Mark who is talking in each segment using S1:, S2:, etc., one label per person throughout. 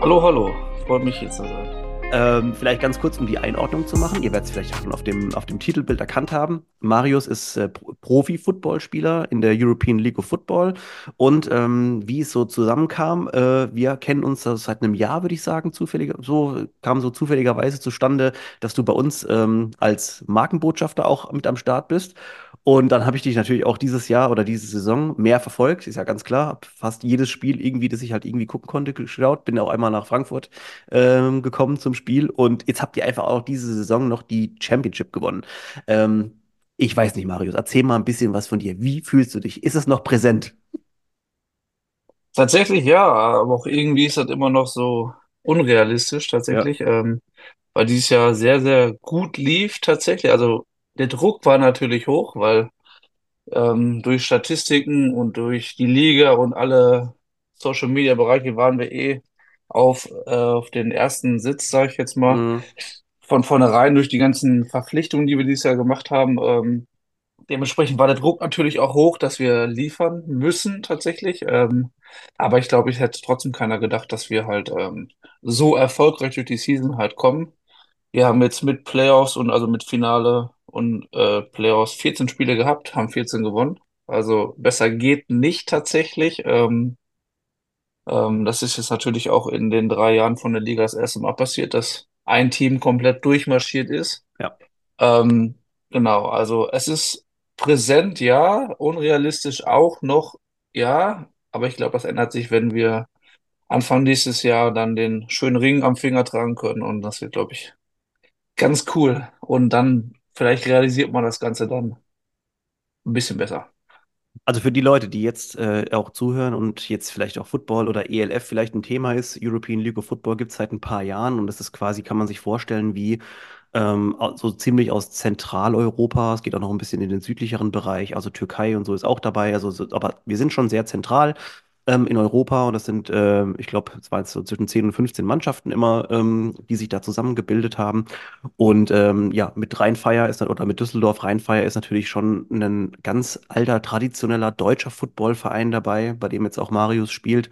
S1: Hallo, hallo. Freut mich hier zu sein.
S2: Ähm, vielleicht ganz kurz, um die Einordnung zu machen. Ihr werdet es vielleicht schon auf dem, auf dem Titelbild erkannt haben. Marius ist äh, Pro- Profi-Footballspieler in der European League of Football. Und ähm, wie es so zusammenkam, äh, wir kennen uns das seit einem Jahr, würde ich sagen, zufällig, so kam so zufälligerweise zustande, dass du bei uns ähm, als Markenbotschafter auch mit am Start bist. Und dann habe ich dich natürlich auch dieses Jahr oder diese Saison mehr verfolgt, ist ja ganz klar. Hab fast jedes Spiel irgendwie, das ich halt irgendwie gucken konnte, geschaut. Bin auch einmal nach Frankfurt ähm, gekommen zum Spiel und jetzt habt ihr einfach auch diese Saison noch die Championship gewonnen. Ähm, ich weiß nicht, Marius, erzähl mal ein bisschen was von dir. Wie fühlst du dich? Ist es noch präsent?
S1: Tatsächlich ja, aber auch irgendwie ist das immer noch so unrealistisch
S2: Ja.
S1: tatsächlich, ähm, weil dieses Jahr sehr, sehr gut lief tatsächlich. Also der Druck war natürlich hoch, weil ähm, durch Statistiken und durch die Liga und alle Social Media Bereiche waren wir eh auf, äh, auf den ersten Sitz, sage ich jetzt mal.
S2: Mhm.
S1: Von vornherein durch die ganzen Verpflichtungen, die wir dieses Jahr gemacht haben. Ähm, Dementsprechend war der Druck natürlich auch hoch, dass wir liefern müssen tatsächlich. Ähm, aber ich glaube, ich hätte trotzdem keiner gedacht, dass wir halt ähm, so erfolgreich durch die Season halt kommen. Wir haben jetzt mit Playoffs und also mit Finale und äh, Playoffs 14 Spiele gehabt, haben 14 gewonnen. Also besser geht nicht tatsächlich. Ähm, ähm, das ist jetzt natürlich auch in den drei Jahren von der Liga das erste Mal passiert, dass ein Team komplett durchmarschiert ist.
S2: Ja.
S1: Ähm, genau, also es ist präsent, ja, unrealistisch auch noch, ja, aber ich glaube, das ändert sich, wenn wir Anfang nächstes Jahr dann den schönen Ring am Finger tragen können und das wird, glaube ich, ganz cool. Und dann vielleicht realisiert man das Ganze dann ein bisschen besser.
S2: Also für die Leute, die jetzt äh, auch zuhören und jetzt vielleicht auch Football oder ELF vielleicht ein Thema ist, European League of Football gibt es seit ein paar Jahren und das ist quasi, kann man sich vorstellen, wie ähm, so ziemlich aus Zentraleuropa. Es geht auch noch ein bisschen in den südlicheren Bereich, also Türkei und so ist auch dabei. Also, so, aber wir sind schon sehr zentral ähm, in Europa und das sind, ähm, ich glaube, es waren so zwischen 10 und 15 Mannschaften immer, ähm, die sich da zusammengebildet haben. Und ähm, ja, mit Rheinfeier ist oder mit Düsseldorf Rheinfeier ist natürlich schon ein ganz alter, traditioneller deutscher Footballverein dabei, bei dem jetzt auch Marius spielt.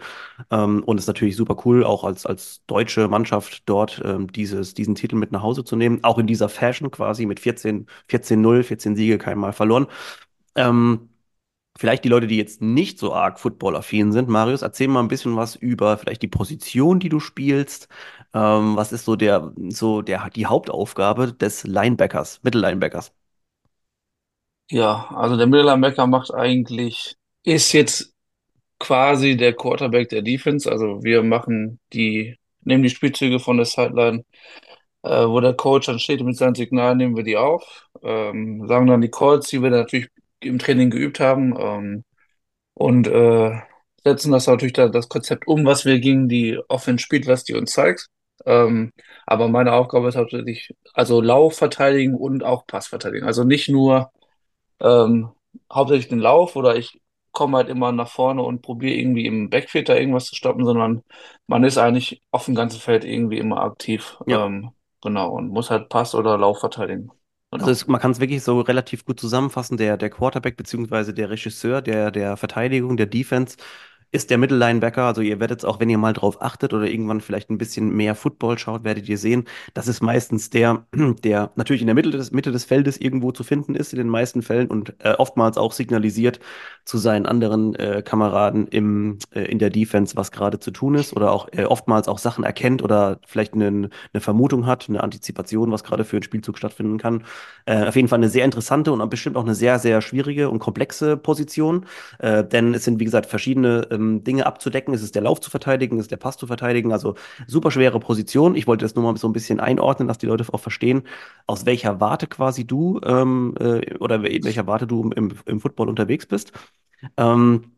S2: Ähm, und es ist natürlich super cool, auch als, als deutsche Mannschaft dort ähm, dieses, diesen Titel mit nach Hause zu nehmen. Auch in dieser Fashion quasi mit 14, 14-0, 14 Siege, kein Mal verloren. Ähm, Vielleicht die Leute, die jetzt nicht so arg footballaffin sind. Marius, erzähl mal ein bisschen was über vielleicht die Position, die du spielst. Ähm, was ist so der, so der, die Hauptaufgabe des Linebackers, Mittellinebackers?
S1: Ja, also der Mittellinebacker macht eigentlich, ist jetzt quasi der Quarterback der Defense. Also wir machen die, nehmen die Spielzüge von der Sideline äh, wo der Coach dann steht mit seinen Signalen, nehmen wir die auf, ähm, sagen dann die Calls, die wir dann natürlich im Training geübt haben ähm, und äh, setzen das natürlich da, das Konzept um, was wir gegen die Offense spielt, was die uns zeigt. Ähm, aber meine Aufgabe ist hauptsächlich also Lauf verteidigen und auch Pass verteidigen. Also nicht nur ähm, hauptsächlich den Lauf oder ich komme halt immer nach vorne und probiere irgendwie im Backfield da irgendwas zu stoppen, sondern man ist eigentlich auf dem ganzen Feld irgendwie immer aktiv.
S2: Ja.
S1: Ähm, genau, und muss halt Pass oder Lauf verteidigen.
S2: Also
S1: Genau.
S2: es, man kann es wirklich so relativ gut zusammenfassen. Der, der Quarterback beziehungsweise der Regisseur der, der Verteidigung, der Defense, ist der Mittellinebacker. Also ihr werdet es auch, wenn ihr mal drauf achtet oder irgendwann vielleicht ein bisschen mehr Football schaut, werdet ihr sehen, das ist meistens der, der natürlich in der Mitte des, Mitte des Feldes irgendwo zu finden ist, in den meisten Fällen und äh, oftmals auch signalisiert zu seinen anderen äh, Kameraden im, äh, in der Defense, was gerade zu tun ist oder auch äh, oftmals auch Sachen erkennt oder vielleicht eine, eine Vermutung hat, eine Antizipation, was gerade für einen Spielzug stattfinden kann. Äh, auf jeden Fall eine sehr interessante und bestimmt auch eine sehr, sehr schwierige und komplexe Position. Äh, denn es sind, wie gesagt, verschiedene ähm, Dinge abzudecken. Es ist der Lauf zu verteidigen, es ist der Pass zu verteidigen. Also super schwere Position. Ich wollte das nur mal so ein bisschen einordnen, dass die Leute auch verstehen, aus welcher Warte quasi du ähm, äh, oder in welcher Warte du im, im Football unterwegs bist. Ähm,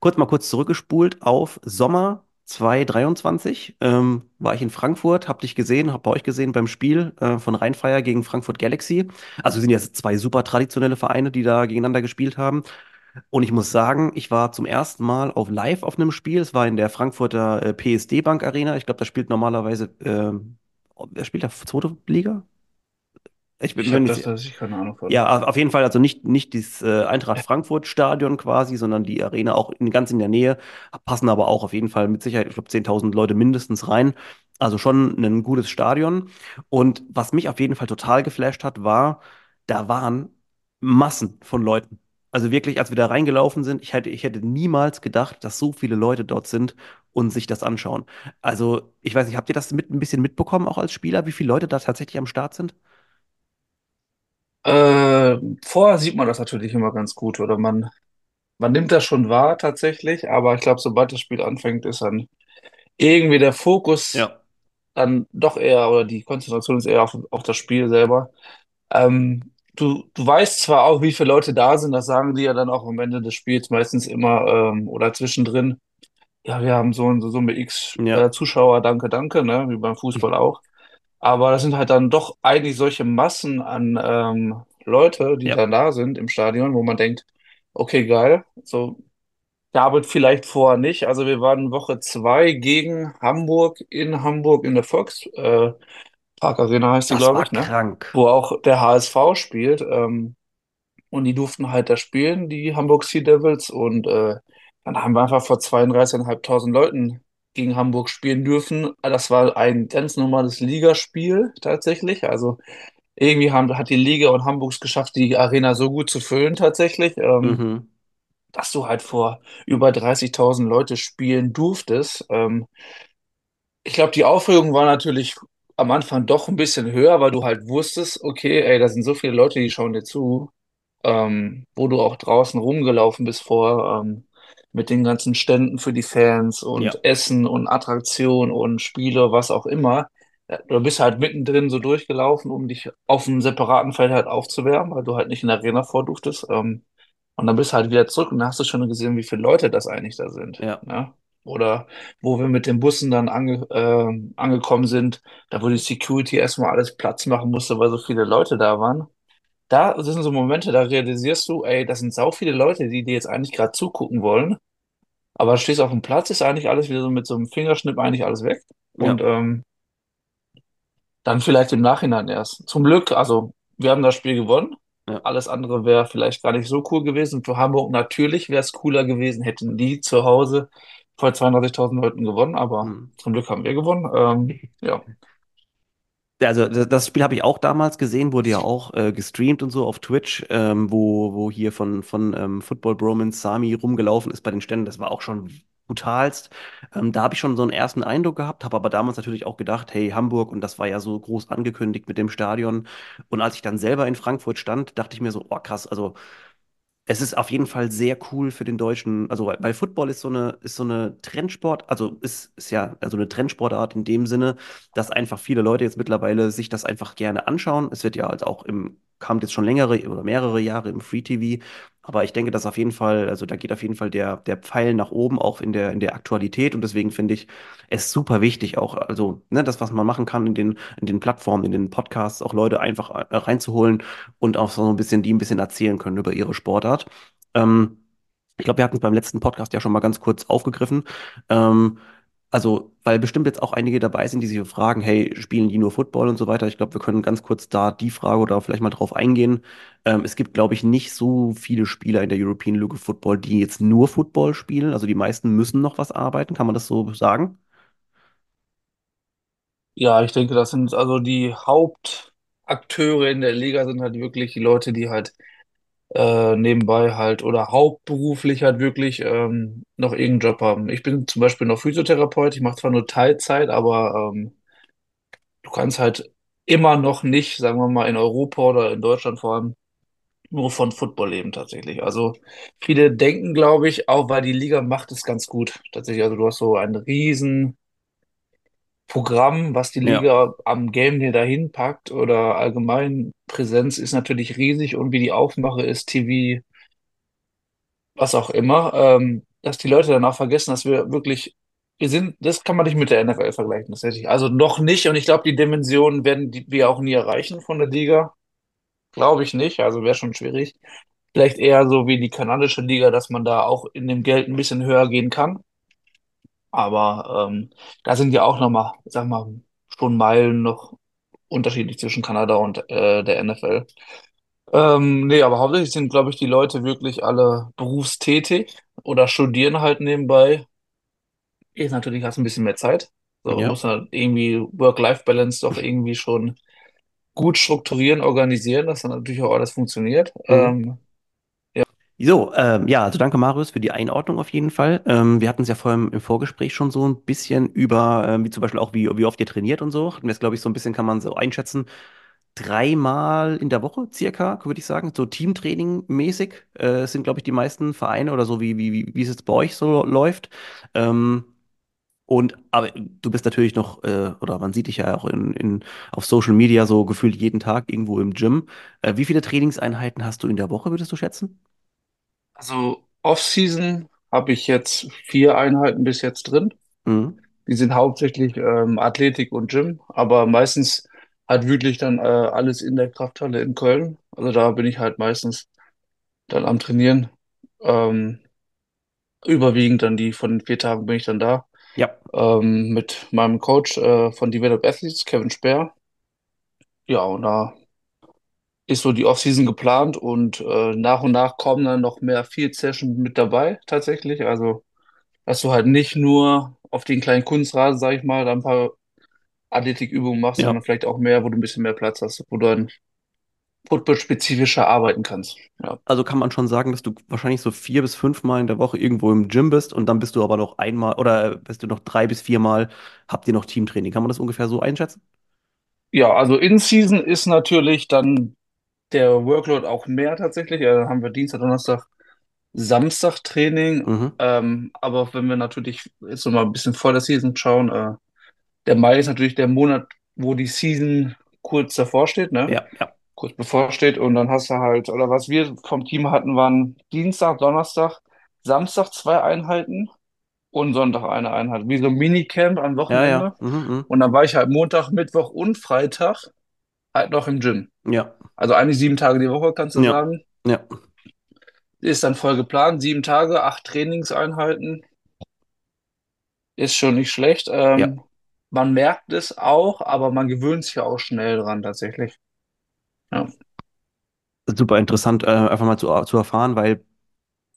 S2: Kurz mal kurz zurückgespult auf Sommer 2023. Ähm, war ich in Frankfurt, hab dich gesehen, hab bei euch gesehen beim Spiel äh, von Rheinfeier gegen Frankfurt Galaxy. Also sind ja zwei super traditionelle Vereine, die da gegeneinander gespielt haben. Und ich muss sagen, ich war zum ersten Mal auf live auf einem Spiel. Es war in der Frankfurter äh, PSD Bank Arena. Ich glaube, da spielt normalerweise, ähm, wer spielt da? Zweite Liga? Ich bin
S1: Ich habe das tatsächlich keine Ahnung von.
S2: Ja, auf auf jeden Fall, also nicht, nicht dieses äh, Eintracht Frankfurt Stadion quasi, sondern die Arena auch in, ganz in der Nähe, passen aber auch auf jeden Fall mit Sicherheit, ich glaube, 10.000 Leute mindestens rein. Also schon ein gutes Stadion. Und was mich auf jeden Fall total geflasht hat, war, da waren Massen von Leuten. Also wirklich, als wir da reingelaufen sind, ich hätte, ich hätte niemals gedacht, dass so viele Leute dort sind und sich das anschauen. Also, ich weiß nicht, habt ihr das mit, ein bisschen mitbekommen, auch als Spieler, wie viele Leute da tatsächlich am Start sind?
S1: Äh, vorher sieht man das natürlich immer ganz gut oder man, man nimmt das schon wahr tatsächlich, aber ich glaube, sobald das Spiel anfängt, ist dann irgendwie der Fokus
S2: Ja.
S1: dann doch eher oder die Konzentration ist eher auf, auf das Spiel selber. Ähm, du, du weißt zwar auch, wie viele Leute da sind, das sagen die ja dann auch am Ende des Spiels meistens immer ähm, oder zwischendrin. Ja, wir haben so und so Summe X
S2: Ja.
S1: äh, Zuschauer, danke, danke, ne, wie beim Fußball auch. Aber das sind halt dann doch eigentlich solche Massen an ähm, Leute, die
S2: Ja.
S1: dann da sind im Stadion, wo man denkt, okay, geil. So, David vielleicht vorher nicht. Also wir waren Woche zwei gegen Hamburg in Hamburg in der Volkspark äh, Park Arena heißt die, glaube ich, ne?
S2: krank.
S1: Wo auch der HSV spielt. Ähm, und die durften halt da spielen, die Hamburg Sea Devils. Und äh, dann haben wir einfach vor 32.500 Leuten gegen Hamburg spielen dürfen. Das war ein ganz normales Ligaspiel tatsächlich. Also irgendwie haben, hat die Liga und Hamburg es geschafft, die Arena so gut zu füllen tatsächlich, ähm,
S2: Mhm.
S1: dass du halt vor über 30.000 Leute spielen durftest. Ähm, ich glaube, die Aufregung war natürlich am Anfang doch ein bisschen höher, weil du halt wusstest, okay, ey, da sind so viele Leute, die schauen dir zu ähm, wo du auch draußen rumgelaufen bist vor, ähm, mit den ganzen Ständen für die Fans
S2: Ja.
S1: und Essen und Attraktion und Spiele, was auch immer. Ja, Du bist halt mittendrin so durchgelaufen, um dich auf einem separaten Feld halt aufzuwärmen, weil du halt nicht in der Arena vor durftest. Ähm, und dann bist du halt wieder zurück und dann hast du schon gesehen, wie viele Leute das eigentlich da sind.
S2: Ja.
S1: Ne? Oder wo wir mit den Bussen dann ange, ähm, angekommen sind, da wo die Security erstmal alles Platz machen musste, weil so viele Leute da waren. Da sind so Momente, da realisierst du, ey, das sind sau viele Leute, die dir jetzt eigentlich gerade zugucken wollen. Aber stehst auf dem Platz, ist eigentlich alles wieder so mit so einem Fingerschnipp eigentlich alles weg. Und
S2: Ja.
S1: ähm, dann vielleicht im Nachhinein erst. Zum Glück, also wir haben das Spiel gewonnen.
S2: Ja.
S1: Alles andere wäre vielleicht gar nicht so cool gewesen. Für Hamburg natürlich wäre es cooler gewesen, hätten die zu Hause vor 32.000 Leuten gewonnen. Aber
S2: Mhm.
S1: zum Glück haben wir gewonnen. Ähm, ja.
S2: Also das das Spiel habe ich auch damals gesehen, wurde ja auch äh, gestreamt und so auf Twitch, ähm, wo, wo hier von, von ähm, Football Bromance Sami rumgelaufen ist bei den Ständen. Das war auch schon brutalst. Ähm, da habe ich schon so einen ersten Eindruck gehabt, habe aber damals natürlich auch gedacht, hey, Hamburg, und das war ja so groß angekündigt mit dem Stadion. Und als ich dann selber in Frankfurt stand, dachte ich mir so, oh krass, also es ist auf jeden Fall sehr cool für den Deutschen. Also, weil Football ist so eine, ist so eine Trendsport, also ist, ist ja also eine Trendsportart in dem Sinne, dass einfach viele Leute jetzt mittlerweile sich das einfach gerne anschauen. Es wird ja halt auch im, kam jetzt schon längere oder mehrere Jahre im Free TV. Aber ich denke, dass auf jeden Fall, also da geht auf jeden Fall der, der Pfeil nach oben, auch in der, in der Aktualität. Und deswegen finde ich es super wichtig, auch, also, ne, das, was man machen kann in den, in den Plattformen, in den Podcasts, auch Leute einfach äh, reinzuholen und auch so ein bisschen, die ein bisschen erzählen können über ihre Sportart. Ähm, ich glaube, wir hatten es beim letzten Podcast ja schon mal ganz kurz aufgegriffen. Ähm, also, weil bestimmt jetzt auch einige dabei sind, die sich fragen, hey, spielen die nur Football und so weiter. Ich glaube, wir können ganz kurz da die Frage oder vielleicht mal drauf eingehen. Ähm, es gibt, glaube ich, nicht so viele Spieler in der European League of Football, die jetzt nur Football spielen. Also die meisten müssen noch was arbeiten. Kann man das so sagen?
S1: Ja, ich denke, das sind also die Hauptakteure in der Liga sind halt wirklich die Leute, die halt äh, nebenbei halt oder hauptberuflich halt wirklich ähm, noch irgendeinen Job haben. Ich bin zum Beispiel noch Physiotherapeut, ich mache zwar nur Teilzeit, aber ähm, du kannst halt immer noch nicht, sagen wir mal, in Europa oder in Deutschland vor allem nur von Football leben tatsächlich. Also viele denken, glaube ich, auch weil die Liga macht es ganz gut tatsächlich. Also du hast so ein riesen Programm, was die
S2: Ja,
S1: Liga am Game Day dahin packt oder allgemein Präsenz ist natürlich riesig und wie die Aufmache ist, TV, was auch immer, ähm, dass die Leute danach vergessen, dass wir wirklich, wir sind, das kann man nicht mit der NFL vergleichen, tatsächlich. Also noch nicht und ich glaube, die Dimensionen werden die, wir auch nie erreichen von der Liga. Glaube ich nicht, also wäre schon schwierig. Vielleicht eher so wie die kanadische Liga, dass man da auch in dem Geld ein bisschen höher gehen kann. Aber ähm, da sind ja auch nochmal, sag mal, schon Meilen noch unterschiedlich zwischen Kanada und äh, der NFL. Ähm, nee, aber hauptsächlich sind, glaube ich, die Leute wirklich alle berufstätig oder studieren halt nebenbei. Jetzt natürlich hast du ein bisschen mehr Zeit. So,
S2: Ja.
S1: muss halt irgendwie Work-Life-Balance doch irgendwie schon gut strukturieren, organisieren, dass dann natürlich auch alles funktioniert.
S2: Mhm.
S1: Ähm,
S2: So, ähm, ja, also danke Marius für die Einordnung auf jeden Fall. Ähm, wir hatten es ja vorhin im, im Vorgespräch schon so ein bisschen über, ähm, wie zum Beispiel auch, wie, wie oft ihr trainiert und so. Wir es, glaube ich, so ein bisschen, kann man so einschätzen, dreimal in der Woche circa, würde ich sagen, so Teamtraining mäßig. Äh, sind, glaube ich, die meisten Vereine oder so, wie, wie, wie, wie es jetzt bei euch so läuft. Ähm, und aber du bist natürlich noch, äh, oder man sieht dich ja auch in, in, auf Social Media so gefühlt jeden Tag irgendwo im Gym. Äh, wie viele Trainingseinheiten hast du in der Woche, würdest du schätzen?
S1: Also Off-Season habe ich jetzt vier Einheiten bis jetzt drin.
S2: Mhm.
S1: Die sind hauptsächlich ähm, Athletik und Gym, aber meistens halt wirklich dann äh, alles in der Krafthalle in Köln. Also da bin ich halt meistens dann am Trainieren. Ähm, überwiegend dann die von den vier Tagen bin ich dann da.
S2: Ja.
S1: Ähm, mit meinem Coach äh, von Develop Athletes, Kevin Speer. Ja, und da ist so die Offseason geplant und äh, nach und nach kommen dann noch mehr Field Sessions mit dabei, tatsächlich. Also, dass du halt nicht nur auf den kleinen Kunstrasen, sag ich mal, da ein paar Athletikübungen machst,
S2: Ja.
S1: sondern vielleicht auch mehr, wo du ein bisschen mehr Platz hast, wo du dann football-spezifischer arbeiten kannst. Ja.
S2: Also kann man schon sagen, dass du wahrscheinlich so vier bis fünfmal in der Woche irgendwo im Gym bist und dann bist du aber noch einmal oder bist du noch drei bis viermal, habt ihr noch Teamtraining. Kann man das ungefähr so einschätzen?
S1: Ja, also in Season ist natürlich dann der Workload auch mehr tatsächlich. Ja, dann haben wir Dienstag, Donnerstag, Samstag Training.
S2: Mhm.
S1: Ähm, aber wenn wir natürlich jetzt noch mal ein bisschen vor der Season schauen, äh, der Mai ist natürlich der Monat, wo die Season kurz davor steht, ne?
S2: Ja, ja,
S1: Kurz bevor steht. Und dann hast du halt, oder was wir vom Team hatten, waren Dienstag, Donnerstag, Samstag zwei Einheiten und Sonntag eine Einheit. Wie so ein Minicamp am
S2: ja, ja.
S1: Wochenende.
S2: Mhm, mhm.
S1: Und dann war ich halt Montag, Mittwoch und Freitag halt noch im Gym.
S2: Ja,
S1: Also eigentlich sieben Tage die Woche, kannst du
S2: ja,
S1: sagen.
S2: ja,
S1: Ist dann voll geplant. Sieben Tage, acht Trainingseinheiten. Ist schon nicht schlecht.
S2: ja.
S1: Ähm, man merkt es auch, aber man gewöhnt sich ja auch schnell dran tatsächlich. Ja.
S2: Super interessant, äh, einfach mal zu, zu erfahren, weil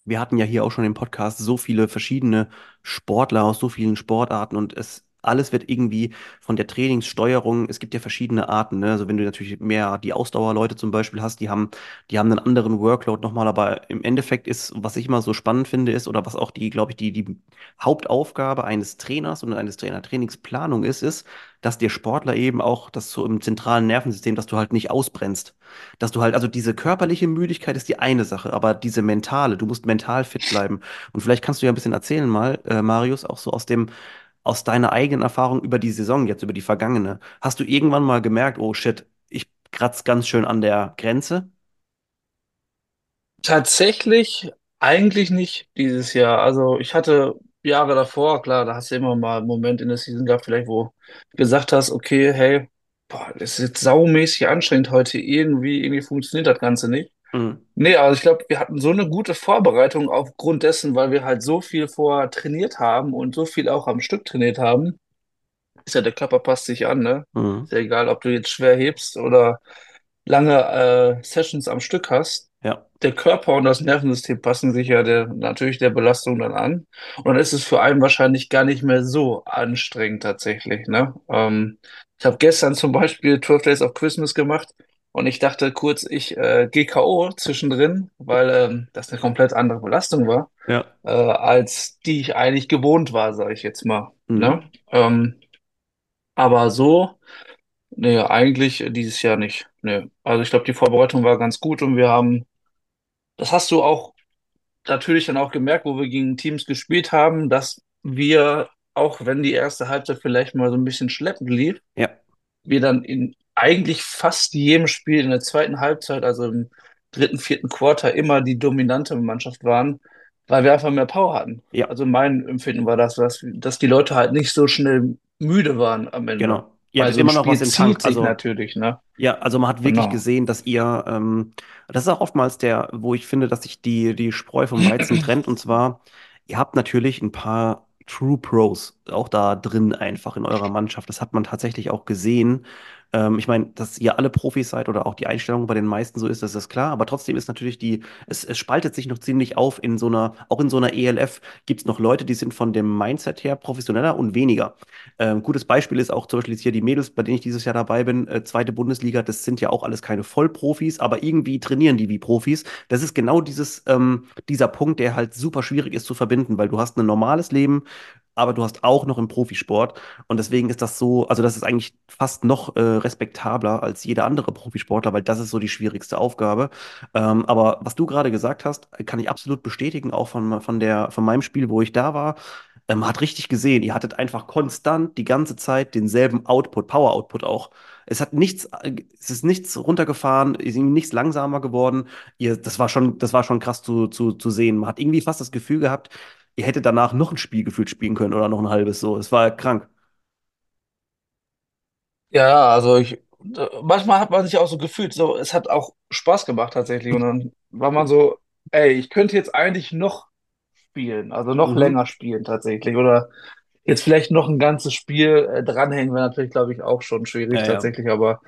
S2: wir hatten ja hier auch schon im Podcast so viele verschiedene Sportler aus so vielen Sportarten und es alles wird irgendwie von der Trainingssteuerung, es gibt ja verschiedene Arten, ne? Also wenn du natürlich mehr die Ausdauerleute zum Beispiel hast, die haben, die haben einen anderen Workload nochmal, aber im Endeffekt ist, was ich immer so spannend finde, ist, oder was auch die, glaube ich, die, die Hauptaufgabe eines Trainers und eines Trainer-Trainingsplanung ist, ist, dass der Sportler eben auch das so im zentralen Nervensystem, dass du halt nicht ausbrennst. Dass du halt, also diese körperliche Müdigkeit ist die eine Sache, aber diese mentale, du musst mental fit bleiben. Und vielleicht kannst du ja ein bisschen erzählen mal, äh, Marius, auch so aus dem, aus deiner eigenen Erfahrung über die Saison jetzt, über die vergangene. Hast du irgendwann mal gemerkt, oh shit, ich kratze ganz schön an der Grenze?
S1: Tatsächlich eigentlich nicht dieses Jahr. Also ich hatte Jahre davor, klar, da hast du immer mal einen Moment in der Season gehabt, vielleicht, wo du gesagt hast, okay, hey, boah, das ist jetzt saumäßig anstrengend heute irgendwie, irgendwie funktioniert das Ganze nicht.
S2: Mhm.
S1: Nee, also ich glaube, wir hatten so eine gute Vorbereitung aufgrund dessen, weil wir halt so viel vorher trainiert haben und so viel auch am Stück trainiert haben. Ist ja, der Körper passt sich an, ne?
S2: Mhm.
S1: Ist ja egal, ob du jetzt schwer hebst oder lange äh, Sessions am Stück hast.
S2: Ja,
S1: Der Körper und das Nervensystem passen sich ja der, natürlich der Belastung dann an. Und dann ist es für einen wahrscheinlich gar nicht mehr so anstrengend tatsächlich, ne? Ähm, ich habe gestern zum Beispiel 12 Days of Christmas gemacht und ich dachte kurz, ich äh, gehe K.O. zwischendrin, weil ähm, das eine komplett andere Belastung war,
S2: ja.
S1: äh, als die ich eigentlich gewohnt war, sage ich jetzt mal,
S2: Mhm.
S1: ne? Ähm, aber so, nee, eigentlich dieses Jahr nicht. Nee. Also ich glaube, die Vorbereitung war ganz gut und wir haben, das hast du auch natürlich dann auch gemerkt, wo wir gegen Teams gespielt haben, dass wir, auch wenn die erste Halbzeit vielleicht mal so ein bisschen schleppend lief,
S2: Ja,
S1: wir dann in eigentlich fast jedem Spiel in der zweiten Halbzeit, also im dritten, vierten Quarter, immer die dominante Mannschaft waren, weil wir einfach mehr Power hatten.
S2: ja.
S1: Also mein Empfinden war das, dass, dass die Leute halt nicht so schnell müde waren am Ende.
S2: Genau. Ihr
S1: Weil
S2: hattet
S1: so ein
S2: immer noch was
S1: Spiel
S2: im Tank. Also
S1: natürlich, ne?
S2: Ja, also man hat wirklich
S1: Genau.
S2: gesehen, dass ihr, ähm, das ist auch oftmals der, wo ich finde, dass sich die, die Spreu vom Weizen trennt. Und zwar, ihr habt natürlich ein paar True Pros auch da drin einfach in eurer Mannschaft. Das hat man tatsächlich auch gesehen. Ähm, ich meine, dass ihr alle Profis seid oder auch die Einstellung bei den meisten so ist, das ist klar. Aber trotzdem ist natürlich die, es, es spaltet sich noch ziemlich auf in so einer, auch in so einer ELF gibt es noch Leute, die sind von dem Mindset her professioneller und weniger. Ähm, gutes Beispiel ist auch zum Beispiel hier die Mädels, bei denen ich dieses Jahr dabei bin, äh, zweite Bundesliga, das sind ja auch alles keine Vollprofis, aber irgendwie trainieren die wie Profis. Das ist genau dieses, ähm, dieser Punkt, der halt super schwierig ist zu verbinden, weil du hast ein normales Leben, aber du hast auch noch im Profisport. Und deswegen ist das so, also das ist eigentlich fast noch äh, respektabler als jeder andere Profisportler, weil das ist so die schwierigste Aufgabe. Ähm, aber was du gerade gesagt hast, kann ich absolut bestätigen, auch von, von der, von meinem Spiel, wo ich da war. Ähm, man hat richtig gesehen, ihr hattet einfach konstant die ganze Zeit denselben Output, Power-Output auch. Es hat nichts, äh, es ist nichts runtergefahren, ist irgendwie nichts langsamer geworden. Ihr, das war schon, das war schon krass zu, zu, zu sehen. Man hat irgendwie fast das Gefühl gehabt, ihr hättet danach noch ein Spiel gefühlt spielen können oder noch ein halbes so. Es war krank.
S1: Ja, ja, also ich, manchmal hat man sich auch so gefühlt, so, es hat auch Spaß gemacht tatsächlich. Und dann war man so, ey, ich könnte jetzt eigentlich noch spielen, also noch
S2: Mhm.
S1: länger spielen tatsächlich. Oder jetzt vielleicht noch ein ganzes Spiel äh, dranhängen, wäre natürlich, glaube ich, auch schon schwierig
S2: Ja, ja.
S1: tatsächlich. Aber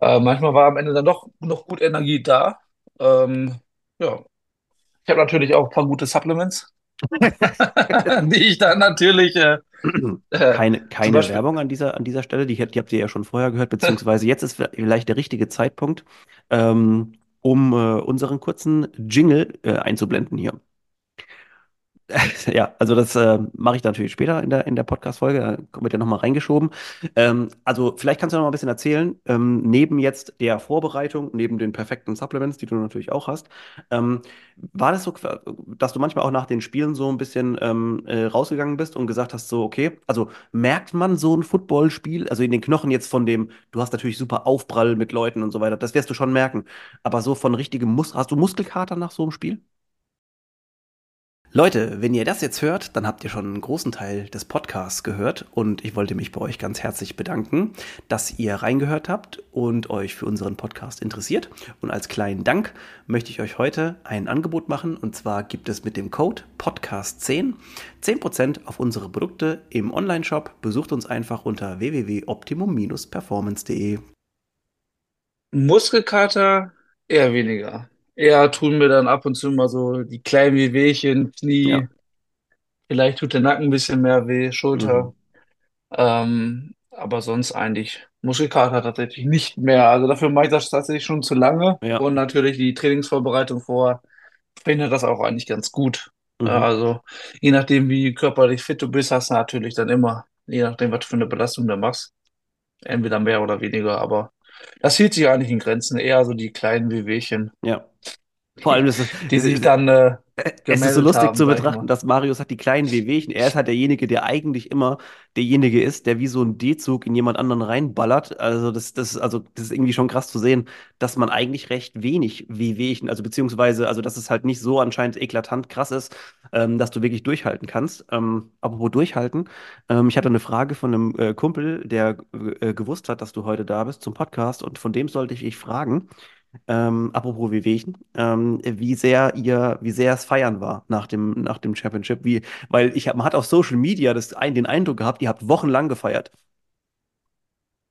S1: äh, manchmal war am Ende dann doch noch gut Energie da. Ähm, ja, ich habe natürlich auch ein paar gute Supplements, die ich dann natürlich äh, äh,
S2: Keine, keine. Werbung an dieser, an dieser Stelle, die, die habt ihr ja schon vorher gehört, beziehungsweise jetzt ist vielleicht der richtige Zeitpunkt, ähm, um äh, unseren kurzen Jingle äh, einzublenden hier. Ja, also das äh, mache ich natürlich später in der, in der Podcast-Folge. Da wird ja nochmal reingeschoben. Ähm, also vielleicht kannst du noch mal ein bisschen erzählen, ähm, neben jetzt der Vorbereitung, neben den perfekten Supplements, die du natürlich auch hast, ähm, war das so, dass du manchmal auch nach den Spielen so ein bisschen ähm, äh, rausgegangen bist und gesagt hast, so, okay, also merkt man so ein Footballspiel, also in den Knochen jetzt von dem, du hast natürlich super Aufprall mit Leuten und so weiter, das wirst du schon merken. Aber so von richtigem Mus hast du Muskelkater nach so einem Spiel? Leute, wenn ihr das jetzt hört, dann habt ihr schon einen großen Teil des Podcasts gehört und ich wollte mich bei euch ganz herzlich bedanken, dass ihr reingehört habt und euch für unseren Podcast interessiert. Und als kleinen Dank möchte ich euch heute ein Angebot machen und zwar gibt es mit dem Code Podcast10 10% auf unsere Produkte im Onlineshop. Besucht uns einfach unter www.optimum-performance.de.
S1: Muskelkater eher weniger. Eher tun mir dann ab und zu mal so die kleinen Wehwehchen,
S2: Ja.
S1: Knie, vielleicht tut der Nacken ein bisschen mehr weh,
S2: Mhm.
S1: Schulter. Ähm, aber sonst eigentlich Muskelkater tatsächlich nicht mehr. Also dafür mache ich das tatsächlich schon zu lange.
S2: Ja.
S1: Und natürlich die Trainingsvorbereitung vor verhindert das auch eigentlich ganz gut.
S2: Mhm.
S1: Also je nachdem, wie körperlich fit du bist, hast du natürlich dann immer, je nachdem, was du für eine Belastung du machst, entweder mehr oder weniger. Aber das hielt sich eigentlich in Grenzen. Eher so die kleinen Wehwehchen.
S2: Ja. Vor allem, das ist,
S1: die
S2: es
S1: sich dann äh,
S2: Es ist so lustig
S1: haben,
S2: zu betrachten, dass Marius hat die kleinen Wehwehchen. Er ist halt derjenige, der eigentlich immer derjenige ist, der wie so ein D-Zug in jemand anderen reinballert. Also das, das, also das ist irgendwie schon krass zu sehen, dass man eigentlich recht wenig Wehwehchen, also beziehungsweise, also dass es halt nicht so anscheinend eklatant krass ist, ähm, dass du wirklich durchhalten kannst. Ähm, apropos durchhalten, ähm, ich hatte eine Frage von einem äh, Kumpel, der äh, gewusst hat, dass du heute da bist zum Podcast und von dem sollte ich dich fragen. Ähm, apropos Wehwehchen, ähm, wie sehr ihr, wie sehr es feiern war nach dem, nach dem Championship, wie, weil ich hab, man hat auf Social Media das, ein, den Eindruck gehabt, ihr habt wochenlang gefeiert.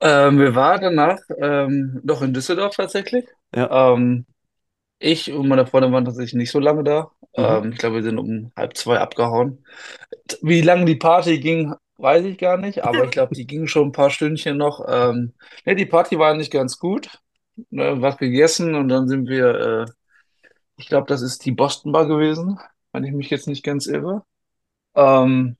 S1: Ähm, wir waren danach ähm, noch in Düsseldorf tatsächlich.
S2: Ja.
S1: Ähm, ich und meine Freundin waren tatsächlich nicht so lange da.
S2: Mhm.
S1: Ähm, ich glaube, wir sind um halb zwei abgehauen. Wie lange die Party ging, weiß ich gar nicht, aber ich glaube, die ging schon ein paar Stündchen noch. Ähm, ne, die Party war nicht ganz gut. Ne, was gegessen und dann sind wir, äh, ich glaube, das ist die Boston Bar gewesen, wenn ich mich jetzt nicht ganz irre. Ähm,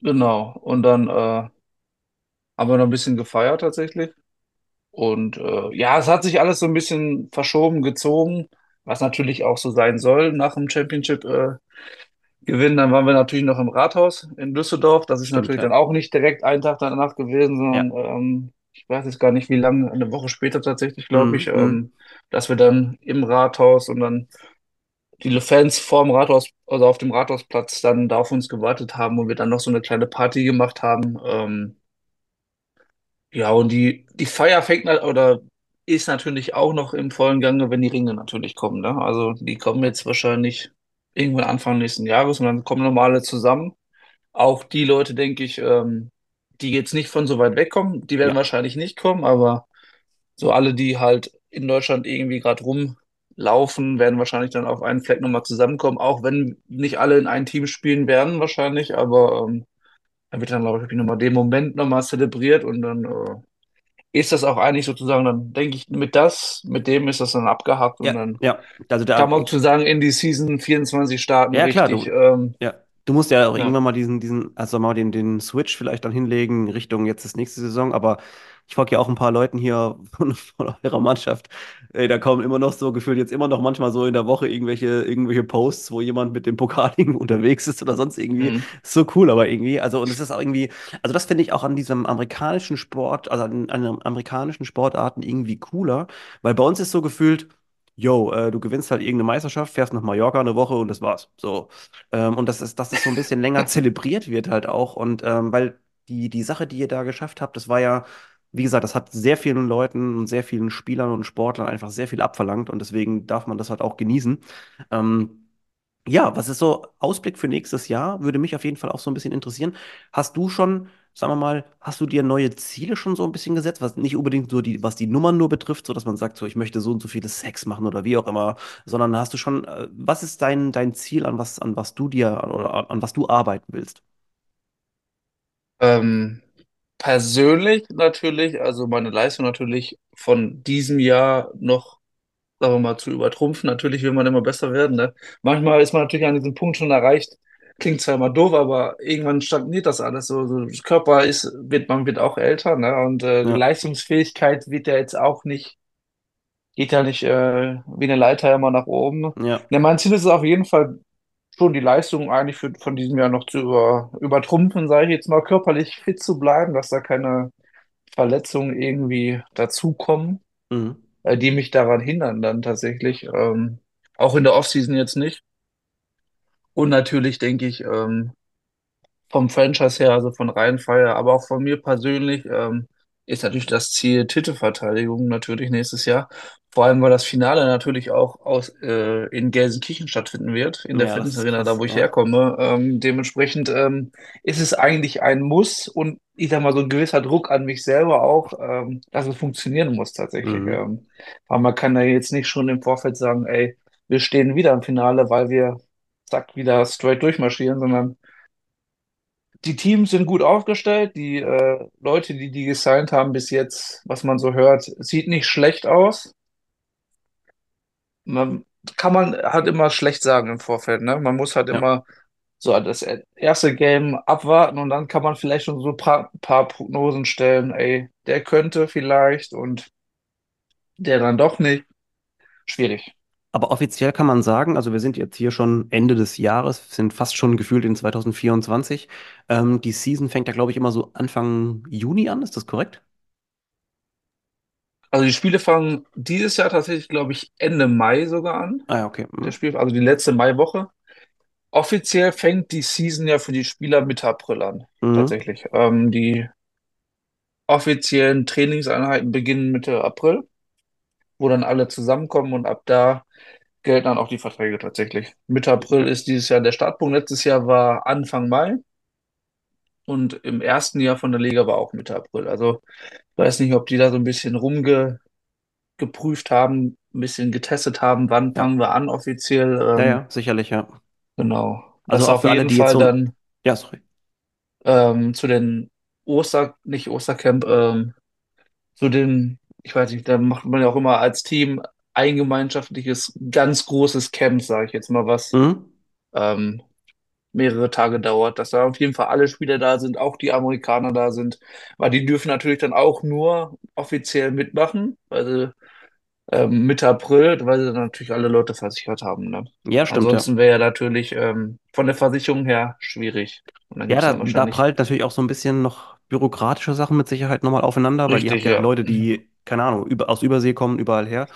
S1: genau. Und dann äh, haben wir noch ein bisschen gefeiert tatsächlich. Und äh, ja, es hat sich alles so ein bisschen verschoben, gezogen, was natürlich auch so sein soll nach dem Championship. Äh, dann waren wir natürlich noch im Rathaus in Düsseldorf. Das ist
S2: Stimmt,
S1: natürlich dann
S2: ja.
S1: auch nicht direkt einen Tag danach gewesen,
S2: Ja.
S1: sondern ähm, ich weiß jetzt gar nicht, wie lange, eine Woche später tatsächlich, glaube ich,
S2: Mhm. Mhm.
S1: ähm, dass wir dann im Rathaus und dann die Fans vorm Rathaus, also auf dem Rathausplatz dann da auf uns gewartet haben und wir dann noch so eine kleine Party gemacht haben. Ähm, ja, und die, die Feier fängt oder ist natürlich auch noch im vollen Gange, wenn die Ringe natürlich kommen, ne? Also die kommen jetzt wahrscheinlich irgendwann Anfang nächsten Jahres und dann kommen normale zusammen. Auch die Leute, denke ich, ähm, die jetzt nicht von so weit wegkommen, die werden
S2: Ja,
S1: wahrscheinlich nicht kommen, aber so alle, die halt in Deutschland irgendwie gerade rumlaufen, werden wahrscheinlich dann auf einen Fleck nochmal zusammenkommen, auch wenn nicht alle in ein Team spielen werden wahrscheinlich, aber ähm, dann wird dann, glaube ich, nochmal den Moment nochmal zelebriert und dann äh, ist das auch eigentlich sozusagen, dann denke ich, mit das, mit dem ist das dann abgehakt und
S2: ja,
S1: dann
S2: ja. Also
S1: kann man sozusagen in die Season 24 starten,
S2: ja klar,
S1: richtig.
S2: du,
S1: Ähm,
S2: ja. Du musst ja auch
S1: ja.
S2: irgendwann mal diesen, diesen, also mal den, den Switch vielleicht dann hinlegen Richtung jetzt das nächste Saison, aber ich folge ja auch ein paar Leuten hier von, von eurer Mannschaft. Ey, da kommen immer noch so gefühlt jetzt immer noch manchmal so in der Woche irgendwelche, irgendwelche Posts, wo jemand mit dem Pokal irgendwo unterwegs ist oder sonst irgendwie.
S1: Mhm.
S2: So cool, aber irgendwie, also und es ist auch irgendwie, also das finde ich auch an diesem amerikanischen Sport, also an, an amerikanischen Sportarten irgendwie cooler, weil bei uns ist so gefühlt, yo, äh, du gewinnst halt irgendeine Meisterschaft, fährst nach Mallorca eine Woche und das war's. So. Ähm, und das ist, dass das so ein bisschen länger zelebriert wird halt auch. Und ähm, weil die, die Sache, die ihr da geschafft habt, das war ja, wie gesagt, das hat sehr vielen Leuten und sehr vielen Spielern und Sportlern einfach sehr viel abverlangt und deswegen darf man das halt auch genießen. Ähm, ja, was ist so Ausblick für nächstes Jahr? Würde mich auf jeden Fall auch so ein bisschen interessieren. Hast du schon, sagen wir mal, hast du dir neue Ziele schon so ein bisschen gesetzt, was nicht unbedingt so die, was die Nummern nur betrifft, so dass man sagt, so ich möchte so und so viele Sex machen oder wie auch immer, sondern hast du schon, äh, was ist dein, dein Ziel, an was, an was du dir oder an was du arbeiten willst?
S1: Ähm, persönlich natürlich, also meine Leistung natürlich von diesem Jahr noch, sagen wir mal, zu übertrumpfen. Natürlich will man immer besser werden, ne? Manchmal ist man natürlich an diesem Punkt schon erreicht. Klingt zwar immer doof, aber irgendwann stagniert das alles. So, so das Körper ist, wird, man wird auch älter, ne? Und äh, die
S2: Ja,
S1: Leistungsfähigkeit wird ja jetzt auch nicht, geht ja nicht äh, wie eine Leiter immer nach oben.
S2: ja,
S1: Ne, mein Ziel ist es auf jeden Fall schon die Leistung eigentlich für, von diesem Jahr noch zu über, übertrumpfen, sage ich jetzt mal, körperlich fit zu bleiben, dass da keine Verletzungen irgendwie dazukommen,
S2: mhm.
S1: äh, die mich daran hindern dann tatsächlich. Ähm, auch in der Offseason jetzt nicht. Und natürlich denke ich, ähm, vom Franchise her, also von Rheinfire, aber auch von mir persönlich, ähm, ist natürlich das Ziel Titelverteidigung natürlich nächstes Jahr. Vor allem, weil das Finale natürlich auch aus, äh, in Gelsenkirchen stattfinden wird, in der
S2: Ja,
S1: Fitnessarena, da wo ich
S2: ja.
S1: herkomme. Ähm, dementsprechend ähm, ist es eigentlich ein Muss und ich sag mal so ein gewisser Druck an mich selber auch, ähm, dass es funktionieren muss tatsächlich.
S2: Mhm.
S1: Ähm, weil man kann ja jetzt nicht schon im Vorfeld sagen, ey, wir stehen wieder im Finale, weil wir zack wieder straight durchmarschieren, sondern die Teams sind gut aufgestellt. Die äh, Leute, die die gesigned haben bis jetzt, was man so hört, sieht nicht schlecht aus. Man kann man halt immer schlecht sagen im Vorfeld, ne? Man muss halt
S2: Ja.
S1: immer so das erste Game abwarten und dann kann man vielleicht schon so ein paar, paar Prognosen stellen. Ey, der könnte vielleicht und der dann doch nicht. Schwierig.
S2: Aber offiziell kann man sagen, also wir sind jetzt hier schon Ende des Jahres, sind fast schon gefühlt in 2024. Ähm, die Season fängt ja, glaube ich, immer so Anfang Juni an, ist das korrekt?
S1: Also die Spiele fangen dieses Jahr tatsächlich, glaube ich, Ende Mai sogar an.
S2: Ah ja, okay.
S1: Der
S2: Mhm.
S1: Spiel, also die letzte Maiwoche. Offiziell fängt die Season ja für die Spieler Mitte April an,
S2: Mhm.
S1: tatsächlich. Ähm, die offiziellen Trainingseinheiten beginnen Mitte April, wo dann alle zusammenkommen und ab da gelten dann auch die Verträge tatsächlich. Mitte April ist dieses Jahr der Startpunkt. Letztes Jahr war Anfang Mai und im ersten Jahr von der Liga war auch Mitte April. Also ich weiß nicht, ob die da so ein bisschen rumgeprüft haben, ein bisschen getestet haben, wann
S2: Ja.
S1: fangen wir an offiziell.
S2: Ja,
S1: Ähm,
S2: ja, sicherlich, ja.
S1: genau.
S2: Also
S1: auf
S2: alle,
S1: jeden
S2: die jetzt
S1: Fall
S2: so.
S1: dann
S2: Ja, sorry.
S1: ähm, zu den Oster, nicht Ostercamp, ähm, zu den, ich weiß nicht, da macht man ja auch immer als Team ein gemeinschaftliches, ganz großes Camp, sage ich jetzt mal, was
S2: Mhm.
S1: ähm, mehrere Tage dauert, dass da auf jeden Fall alle Spieler da sind, auch die Amerikaner da sind, weil die dürfen natürlich dann auch nur offiziell mitmachen, weil sie ähm, Mitte April, weil sie dann natürlich alle Leute versichert haben, ne?
S2: Ja, stimmt, ja.
S1: Ansonsten wäre ja natürlich ähm, von der Versicherung her schwierig.
S2: Ja, da, da prallt natürlich auch so ein bisschen noch bürokratische Sachen mit Sicherheit nochmal aufeinander, weil ihr habt
S1: richtig,
S2: ja
S1: ja.
S2: Leute, die, keine Ahnung, über, aus Übersee kommen, überall her.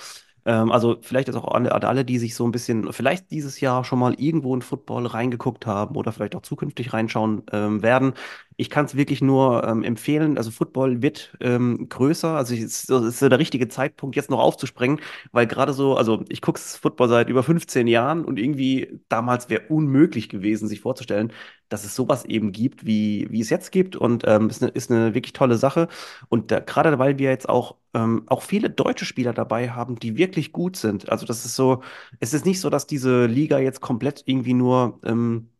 S2: Ähm, also vielleicht ist auch an, an alle, die sich so ein bisschen, vielleicht dieses Jahr schon mal irgendwo in Football reingeguckt haben oder vielleicht auch zukünftig reinschauen ähm, werden. Ich kann es wirklich nur ähm, empfehlen. Also Football wird ähm, größer. Also es ist, ist der richtige Zeitpunkt, jetzt noch aufzuspringen, weil gerade so, also ich gucke Football seit über 15 Jahren und irgendwie damals wäre unmöglich gewesen, sich vorzustellen, dass es sowas eben gibt, wie, wie es jetzt gibt. Und ähm, ist eine, ist eine wirklich tolle Sache. Und da, gerade weil wir jetzt auch, ähm, auch viele deutsche Spieler dabei haben, die wirklich gut sind. Also das ist so, es ist nicht so, dass diese Liga jetzt komplett irgendwie nur ähm,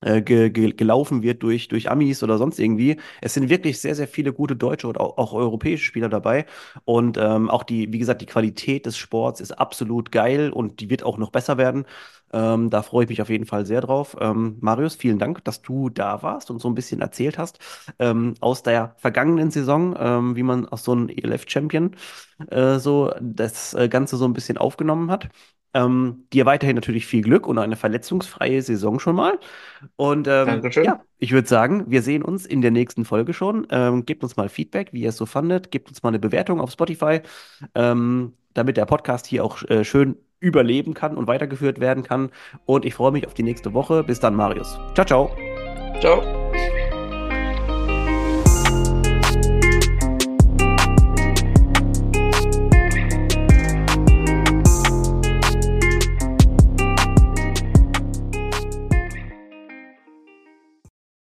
S2: äh, ge ge gelaufen wird durch, durch Amis oder sonst irgendwie. Es sind wirklich sehr, sehr viele gute deutsche und auch, auch europäische Spieler dabei. Und ähm, auch die, wie gesagt, die Qualität des Sports ist absolut geil und die wird auch noch besser werden. Ähm, da freue ich mich auf jeden Fall sehr drauf. Ähm, Marius, vielen Dank, dass du da warst und so ein bisschen erzählt hast ähm, aus der vergangenen Saison, ähm, wie man aus so einem ELF-Champion äh, so das äh, Ganze so ein bisschen aufgenommen hat. Ähm, dir weiterhin natürlich viel Glück und eine verletzungsfreie Saison schon mal. Und ähm,
S1: Dankeschön.
S2: ja, ich würde sagen, wir sehen uns in der nächsten Folge schon. Gebt uns mal Feedback, wie ihr es so fandet. Gebt uns mal eine Bewertung auf Spotify, damit der Podcast hier auch äh, schön überleben kann und weitergeführt werden kann. Und ich freue mich auf die nächste Woche. Bis dann, Marius. Ciao, ciao.
S1: Ciao.